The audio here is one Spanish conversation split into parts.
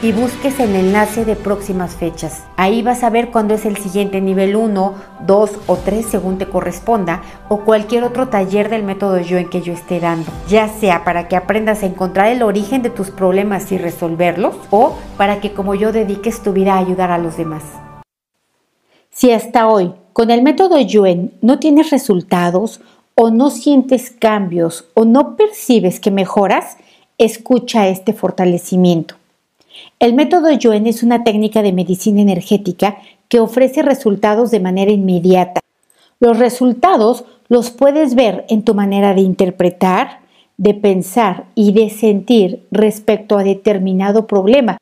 y busques el enlace de próximas fechas. Ahí vas a ver cuándo es el siguiente nivel 1, 2 o 3 según te corresponda o cualquier otro taller del método yo en que yo esté dando, ya sea para que aprendas a encontrar el origen de tus problemas y resolverlos o para que como yo dediques tu vida a ayudar a los demás. Si hasta hoy con el método Yuen no tienes resultados o no sientes cambios o no percibes que mejoras, escucha este fortalecimiento. El método Yuen es una técnica de medicina energética que ofrece resultados de manera inmediata. Los resultados los puedes ver en tu manera de interpretar, de pensar y de sentir respecto a determinado problema.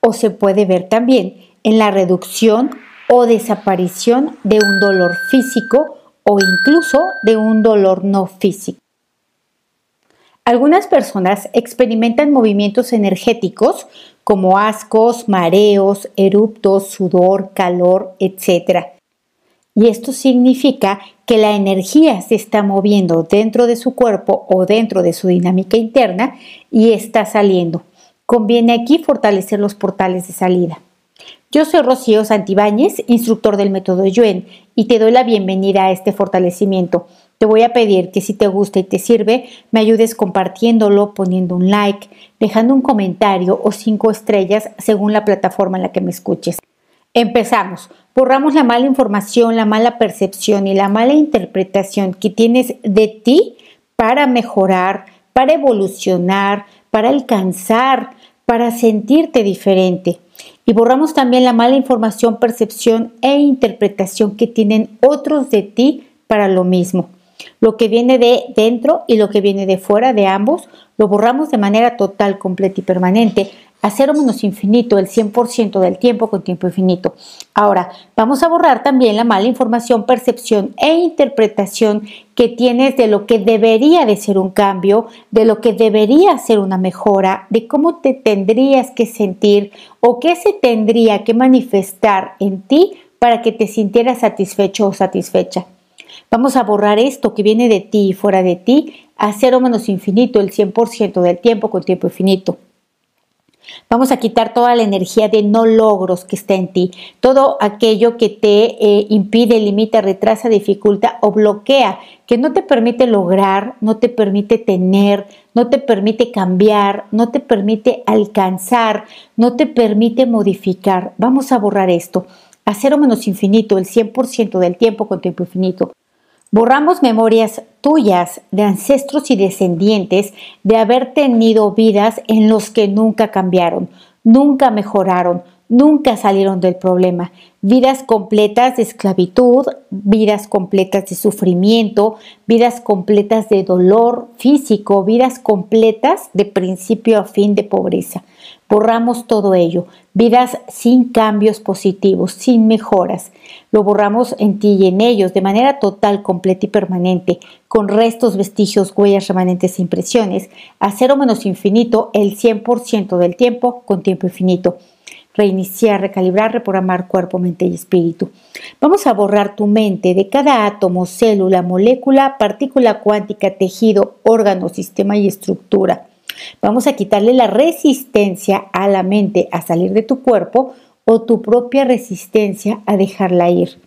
O se puede ver también en la reducción o desaparición de un dolor físico o incluso de un dolor no físico. Algunas personas experimentan movimientos energéticos como ascos, mareos, eruptos, sudor, calor, etc. Y esto significa que la energía se está moviendo dentro de su cuerpo o dentro de su dinámica interna y está saliendo. Conviene aquí fortalecer los portales de salida. Yo soy Rocío Santibáñez, instructor del método Yuen, y te doy la bienvenida a este fortalecimiento. Te voy a pedir que si te gusta y te sirve, me ayudes compartiéndolo, poniendo un like, dejando un comentario o cinco estrellas según la plataforma en la que me escuches. Empezamos. Borramos la mala información, la mala percepción y la mala interpretación que tienes de ti para mejorar, para evolucionar, para alcanzar, para sentirte diferente. Y borramos también la mala información, percepción e interpretación que tienen otros de ti para lo mismo. Lo que viene de dentro y lo que viene de fuera de ambos lo borramos de manera total, completa y permanente a cero menos infinito el 100% del tiempo con tiempo infinito. Ahora, vamos a borrar también la mala información, percepción e interpretación que tienes de lo que debería de ser un cambio, de lo que debería ser una mejora, de cómo te tendrías que sentir o qué se tendría que manifestar en ti para que te sintieras satisfecho o satisfecha. Vamos a borrar esto que viene de ti y fuera de ti a cero menos infinito el 100% del tiempo con tiempo infinito. Vamos a quitar toda la energía de no logros que está en ti, todo aquello que te eh, impide, limita, retrasa, dificulta o bloquea, que no te permite lograr, no te permite tener, no te permite cambiar, no te permite alcanzar, no te permite modificar. Vamos a borrar esto a cero menos infinito, el 100% del tiempo con tiempo infinito. Borramos memorias tuyas de ancestros y descendientes de haber tenido vidas en los que nunca cambiaron, nunca mejoraron, nunca salieron del problema. Vidas completas de esclavitud, vidas completas de sufrimiento, vidas completas de dolor físico, vidas completas de principio a fin de pobreza. Borramos todo ello, vidas sin cambios positivos, sin mejoras. Lo borramos en ti y en ellos de manera total, completa y permanente, con restos, vestigios, huellas, remanentes e impresiones, a cero menos infinito el 100% del tiempo con tiempo infinito. Reiniciar, recalibrar, reprogramar cuerpo, mente y espíritu. Vamos a borrar tu mente de cada átomo, célula, molécula, partícula cuántica, tejido, órgano, sistema y estructura Vamos a quitarle la resistencia a la mente a salir de tu cuerpo o tu propia resistencia a dejarla ir.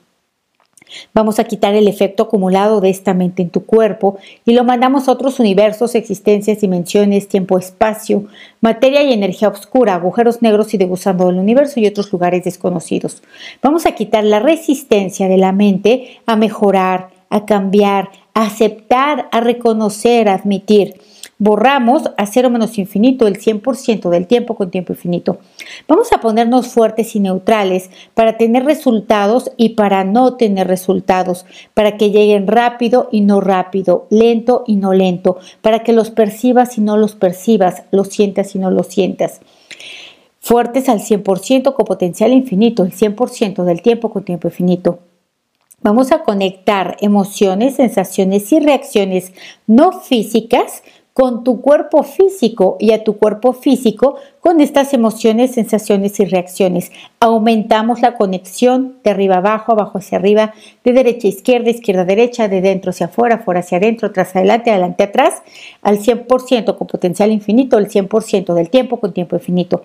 Vamos a quitar el efecto acumulado de esta mente en tu cuerpo y lo mandamos a otros universos, existencias, dimensiones, tiempo, espacio, materia y energía oscura, agujeros negros y degustando del universo y otros lugares desconocidos. Vamos a quitar la resistencia de la mente a mejorar, a cambiar, a aceptar, a reconocer, a admitir. Borramos a cero menos infinito el 100% del tiempo con tiempo infinito. Vamos a ponernos fuertes y neutrales para tener resultados y para no tener resultados, para que lleguen rápido y no rápido, lento y no lento, para que los percibas y no los percibas, los sientas y no los sientas fuertes al 100% con potencial infinito, el 100% del tiempo con tiempo infinito. Vamos a conectar emociones, sensaciones y reacciones no físicas con tu cuerpo físico y a tu cuerpo físico con estas emociones, sensaciones y reacciones. Aumentamos la conexión de arriba abajo, abajo hacia arriba, de derecha a izquierda, izquierda a derecha, de dentro hacia afuera, fuera hacia adentro, atrás adelante, adelante atrás, al 100% con potencial infinito, el 100% del tiempo con tiempo infinito.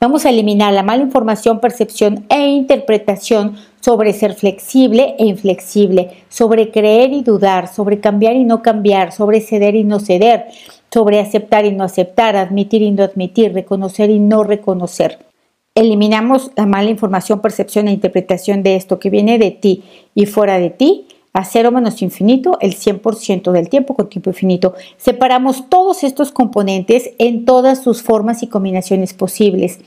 Vamos a eliminar la mala información, percepción e interpretación sobre ser flexible e inflexible, sobre creer y dudar, sobre cambiar y no cambiar, sobre ceder y no ceder, sobre aceptar y no aceptar, admitir y no admitir, reconocer y no reconocer. Eliminamos la mala información, percepción e interpretación de esto que viene de ti y fuera de ti a cero menos infinito el 100% del tiempo con tiempo infinito. Separamos todos estos componentes en todas sus formas y combinaciones posibles.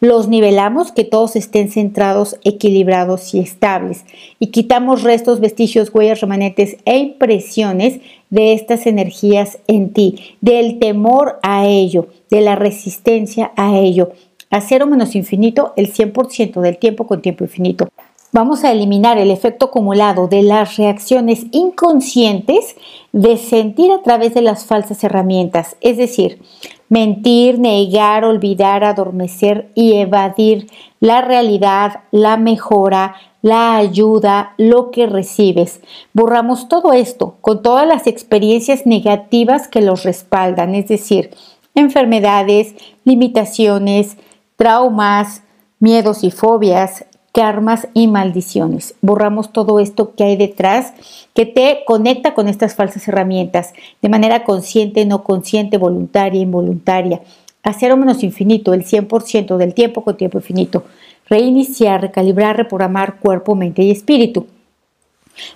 Los nivelamos que todos estén centrados, equilibrados y estables. Y quitamos restos, vestigios, huellas, remanentes e impresiones de estas energías en ti, del temor a ello, de la resistencia a ello. A cero menos infinito el 100% del tiempo con tiempo infinito. Vamos a eliminar el efecto acumulado de las reacciones inconscientes de sentir a través de las falsas herramientas, es decir, mentir, negar, olvidar, adormecer y evadir la realidad, la mejora, la ayuda, lo que recibes. Borramos todo esto con todas las experiencias negativas que los respaldan, es decir, enfermedades, limitaciones, traumas, miedos y fobias, karmas y maldiciones. Borramos todo esto que hay detrás que te conecta con estas falsas herramientas de manera consciente, no consciente, voluntaria, involuntaria. A cero menos infinito, el 100% del tiempo con tiempo infinito. Reiniciar, recalibrar, reprogramar cuerpo, mente y espíritu.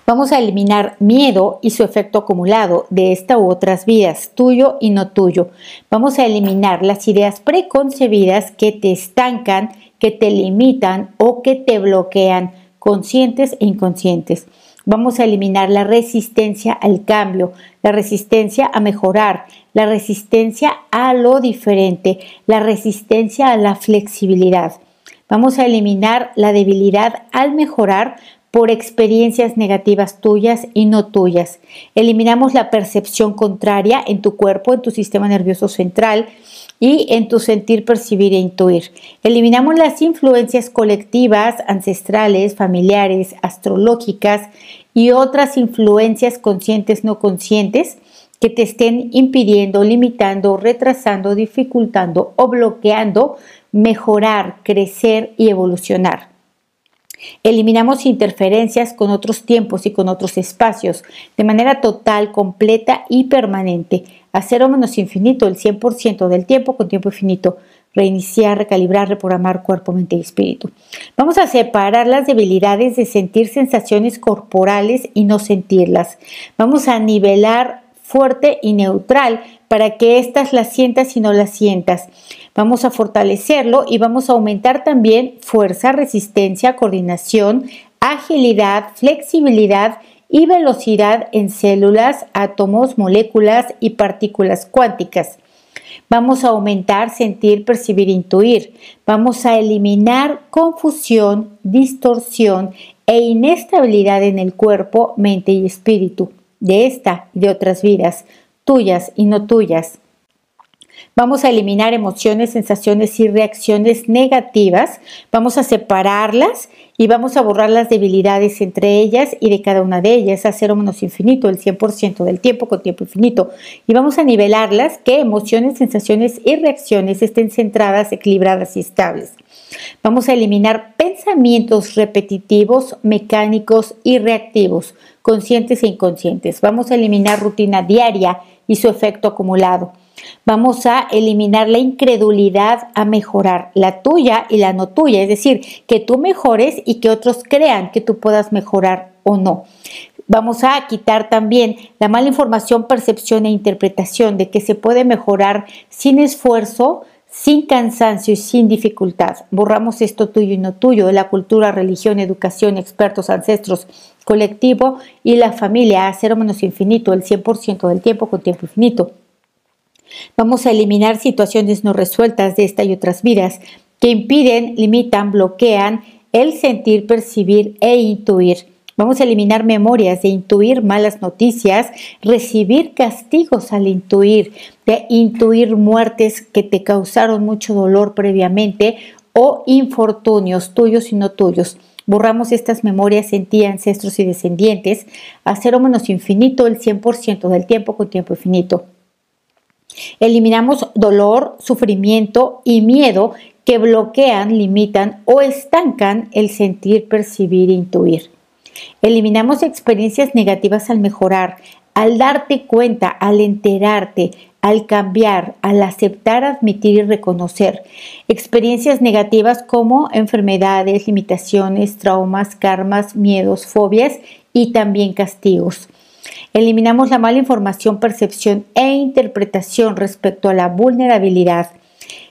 Vamos a eliminar miedo y su efecto acumulado de esta u otras vidas, tuyo y no tuyo. Vamos a eliminar las ideas preconcebidas que te estancan, que te limitan o que te bloquean, conscientes e inconscientes. Vamos a eliminar la resistencia al cambio, la resistencia a mejorar, la resistencia a lo diferente, la resistencia a la flexibilidad. Vamos a eliminar la debilidad al mejorar por experiencias negativas tuyas y no tuyas. Eliminamos la percepción contraria en tu cuerpo, en tu sistema nervioso central y en tu sentir, percibir e intuir. Eliminamos las influencias colectivas, ancestrales, familiares, astrológicas y otras influencias conscientes, no conscientes que te estén impidiendo, limitando, retrasando, dificultando o bloqueando mejorar, crecer y evolucionar. Eliminamos interferencias con otros tiempos y con otros espacios de manera total, completa y permanente. A cero menos infinito, el 100% del tiempo con tiempo infinito. Reiniciar, recalibrar, reprogramar cuerpo, mente y espíritu. Vamos a separar las debilidades de sentir sensaciones corporales y no sentirlas. Vamos a nivelar fuerte y neutral para que éstas las sientas y no las sientas. Vamos a fortalecerlo y vamos a aumentar también fuerza, resistencia, coordinación, agilidad, flexibilidad y velocidad en células, átomos, moléculas y partículas cuánticas. Vamos a aumentar, sentir, percibir, intuir. Vamos a eliminar confusión, distorsión e inestabilidad en el cuerpo, mente y espíritu de esta y de otras vidas, tuyas y no tuyas. Vamos a eliminar emociones, sensaciones y reacciones negativas. Vamos a separarlas y vamos a borrar las debilidades entre ellas y de cada una de ellas a cero menos infinito, el 100% del tiempo con tiempo infinito. Y vamos a nivelarlas que emociones, sensaciones y reacciones estén centradas, equilibradas y estables. Vamos a eliminar pensamientos repetitivos, mecánicos y reactivos, conscientes e inconscientes. Vamos a eliminar rutina diaria y su efecto acumulado. Vamos a eliminar la incredulidad a mejorar, la tuya y la no tuya, es decir, que tú mejores y que otros crean que tú puedas mejorar o no. Vamos a quitar también la mala información, percepción e interpretación de que se puede mejorar sin esfuerzo, sin cansancio y sin dificultad. Borramos esto tuyo y no tuyo la cultura, religión, educación, expertos, ancestros, colectivo y la familia a cero menos infinito, el 100% del tiempo con tiempo infinito. Vamos a eliminar situaciones no resueltas de esta y otras vidas que impiden, limitan, bloquean el sentir, percibir e intuir. Vamos a eliminar memorias de intuir malas noticias, recibir castigos al intuir, de intuir muertes que te causaron mucho dolor previamente o infortunios tuyos y no tuyos. Borramos estas memorias en ti, ancestros y descendientes, a cero menos infinito el 100% del tiempo con tiempo infinito. Eliminamos dolor, sufrimiento y miedo que bloquean, limitan o estancan el sentir, percibir e intuir. Eliminamos experiencias negativas al mejorar, al darte cuenta, al enterarte, al cambiar, al aceptar, admitir y reconocer. Experiencias negativas como enfermedades, limitaciones, traumas, karmas, miedos, fobias y también castigos. Eliminamos la mala información, percepción e interpretación respecto a la vulnerabilidad,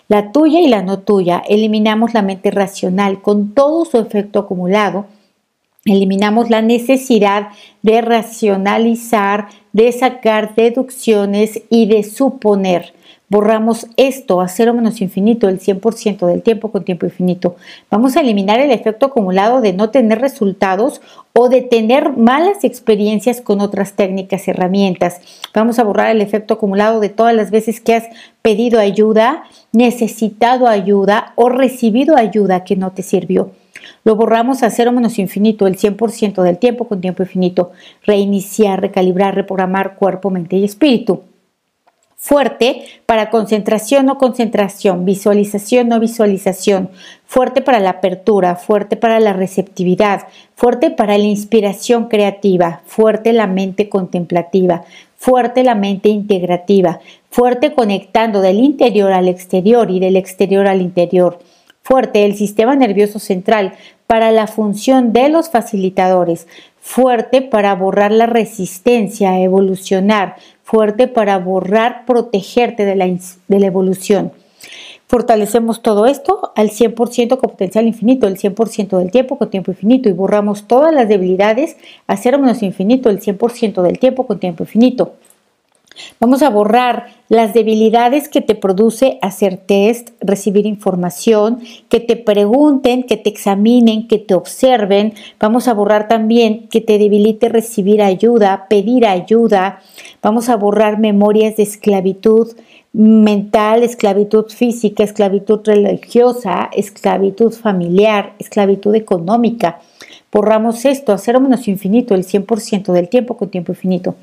la tuya y la no tuya. Eliminamos la mente racional con todo su efecto acumulado. Eliminamos la necesidad de racionalizar, de sacar deducciones y de suponer. Borramos esto a cero menos infinito, el 100% del tiempo con tiempo infinito. Vamos a eliminar el efecto acumulado de no tener resultados o de tener malas experiencias con otras técnicas, herramientas. Vamos a borrar el efecto acumulado de todas las veces que has pedido ayuda, necesitado ayuda o recibido ayuda que no te sirvió. Lo borramos a cero menos infinito, el 100% del tiempo con tiempo infinito. Reiniciar, recalibrar, reprogramar cuerpo, mente y espíritu fuerte para concentración o concentración, visualización o visualización, fuerte para la apertura, fuerte para la receptividad, fuerte para la inspiración creativa, fuerte la mente contemplativa, fuerte la mente integrativa, fuerte conectando del interior al exterior y del exterior al interior, fuerte el sistema nervioso central para la función de los facilitadores, fuerte para borrar la resistencia, evolucionar, fuerte para borrar, protegerte de la, de la evolución. Fortalecemos todo esto al 100% con potencial infinito, el 100% del tiempo con tiempo infinito y borramos todas las debilidades a cero menos infinito, el 100% del tiempo con tiempo infinito. Vamos a borrar las debilidades que te produce hacer test, recibir información, que te pregunten, que te examinen, que te observen. Vamos a borrar también que te debilite recibir ayuda, pedir ayuda. Vamos a borrar memorias de esclavitud mental, esclavitud física, esclavitud religiosa, esclavitud familiar, esclavitud económica. Borramos esto a cero menos infinito, el 100% del tiempo con tiempo infinito.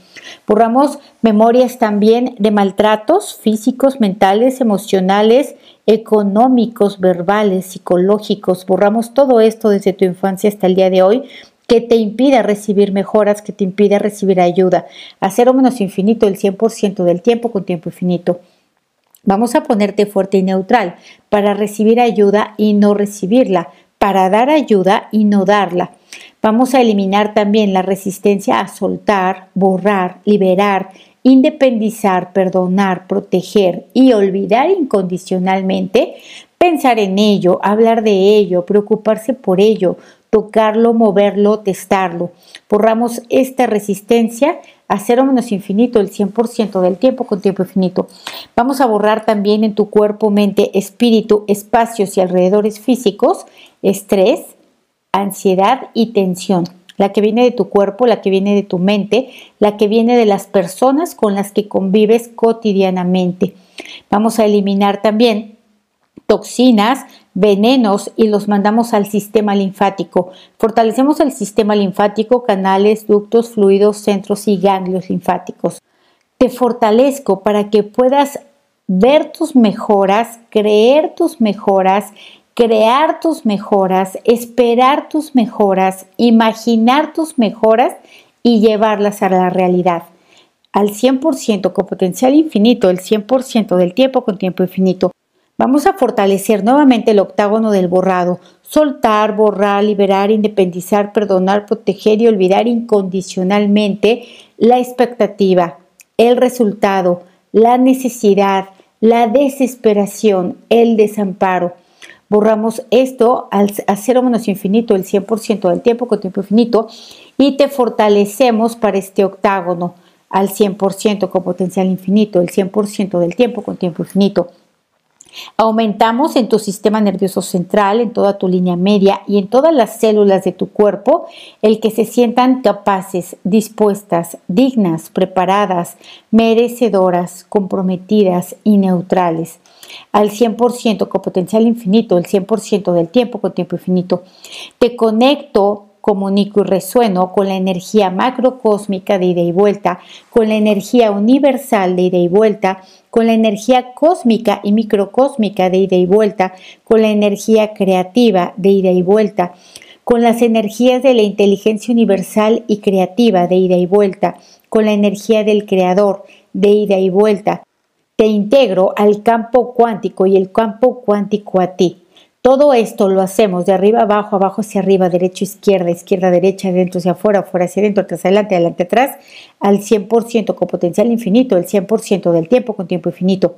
Borramos memorias también de maltratos físicos, mentales, emocionales, económicos, verbales, psicológicos. Borramos todo esto desde tu infancia hasta el día de hoy que te impida recibir mejoras, que te impida recibir ayuda. A cero menos infinito, el 100% del tiempo con tiempo infinito. Vamos a ponerte fuerte y neutral para recibir ayuda y no recibirla, para dar ayuda y no darla Vamos a eliminar también la resistencia a soltar, borrar, liberar, independizar, perdonar, proteger y olvidar incondicionalmente, pensar en ello, hablar de ello, preocuparse por ello, tocarlo, moverlo, testarlo. Borramos esta resistencia a cero menos infinito el 100% del tiempo con tiempo infinito. Vamos a borrar también en tu cuerpo, mente, espíritu, espacios y alrededores físicos, estrés, ansiedad y tensión, la que viene de tu cuerpo, la que viene de tu mente, la que viene de las personas con las que convives cotidianamente. Vamos a eliminar también toxinas, venenos y los mandamos al sistema linfático. Fortalecemos el sistema linfático, canales, ductos, fluidos, centros y ganglios linfáticos. Te fortalezco para que puedas ver tus mejoras, creer tus mejoras crear tus mejoras, esperar tus mejoras, imaginar tus mejoras y llevarlas a la realidad. Al 100% con potencial infinito, el 100% del tiempo con tiempo infinito. Vamos a fortalecer nuevamente el octágono del borrado, soltar, borrar, liberar, independizar, perdonar, proteger y olvidar incondicionalmente la expectativa, el resultado, la necesidad, la desesperación, el desamparo. Borramos esto al cero menos infinito el 100% del tiempo con tiempo infinito y te fortalecemos para este octágono al 100% con potencial infinito, el 100% del tiempo con tiempo infinito. Aumentamos en tu sistema nervioso central, en toda tu línea media y en todas las células de tu cuerpo el que se sientan capaces, dispuestas, dignas, preparadas, merecedoras, comprometidas y neutrales. Al 100% con potencial infinito, el 100% del tiempo con tiempo infinito. Te conecto comunico y resueno con la energía macrocósmica de ida y vuelta, con la energía universal de ida y vuelta, con la energía cósmica y microcósmica de ida y vuelta, con la energía creativa de ida y vuelta, con las energías de la inteligencia universal y creativa de ida y vuelta, con la energía del creador de ida y vuelta. Te integro al campo cuántico y el campo cuántico a ti. Todo esto lo hacemos de arriba abajo, abajo hacia arriba, derecho, izquierda, izquierda, derecha, dentro hacia afuera, fuera hacia adentro, atrás adelante, adelante atrás, al 100% con potencial infinito, el 100% del tiempo con tiempo infinito.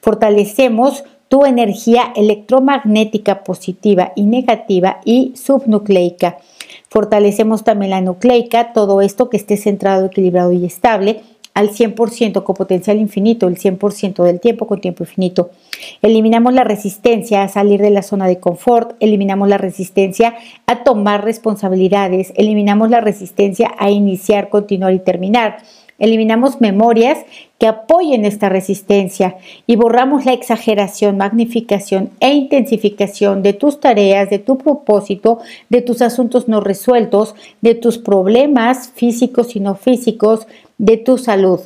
Fortalecemos tu energía electromagnética positiva y negativa y subnucleica. Fortalecemos también la nucleica, todo esto que esté centrado, equilibrado y estable al 100% con potencial infinito, el 100% del tiempo con tiempo infinito. Eliminamos la resistencia a salir de la zona de confort, eliminamos la resistencia a tomar responsabilidades, eliminamos la resistencia a iniciar, continuar y terminar. Eliminamos memorias que apoyen esta resistencia y borramos la exageración, magnificación e intensificación de tus tareas, de tu propósito, de tus asuntos no resueltos, de tus problemas físicos y no físicos, de tu salud.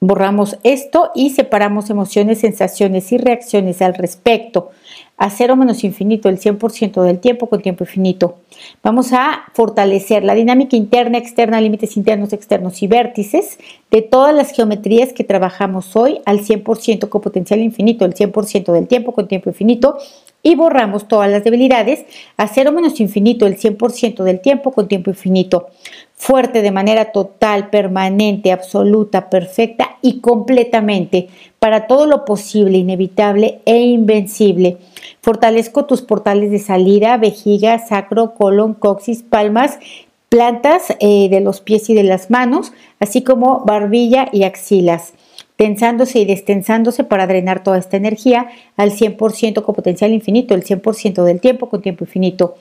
Borramos esto y separamos emociones, sensaciones y reacciones al respecto a cero menos infinito, el 100% del tiempo con tiempo infinito. Vamos a fortalecer la dinámica interna, externa, límites internos, externos y vértices de todas las geometrías que trabajamos hoy al 100% con potencial infinito, el 100% del tiempo con tiempo infinito y borramos todas las debilidades a cero menos infinito, el 100% del tiempo con tiempo infinito fuerte de manera total, permanente, absoluta, perfecta y completamente para todo lo posible, inevitable e invencible. Fortalezco tus portales de salida, vejiga, sacro, colon, coxis, palmas, plantas eh, de los pies y de las manos, así como barbilla y axilas tensándose y destensándose para drenar toda esta energía al 100% con potencial infinito, el 100% del tiempo con tiempo infinito.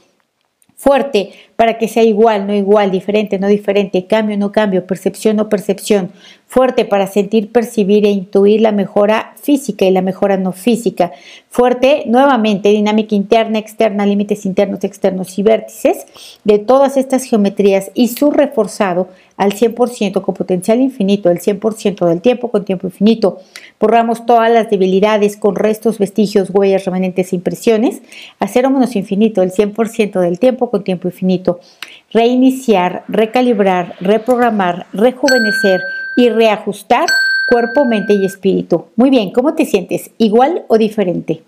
Fuerte para que sea igual, no igual, diferente, no diferente, cambio, no cambio, percepción, no percepción, fuerte para sentir, percibir e intuir la mejora física y la mejora no física, fuerte nuevamente, dinámica interna, externa, límites internos, externos y vértices de todas estas geometrías y su reforzado al 100% con potencial infinito, el 100% del tiempo con tiempo infinito. Borramos todas las debilidades con restos, vestigios, huellas, remanentes e impresiones a cero menos infinito, el 100% del tiempo con tiempo infinito. Reiniciar, recalibrar, reprogramar, rejuvenecer y reajustar cuerpo, mente y espíritu. Muy bien, ¿cómo te sientes? ¿Igual o diferente?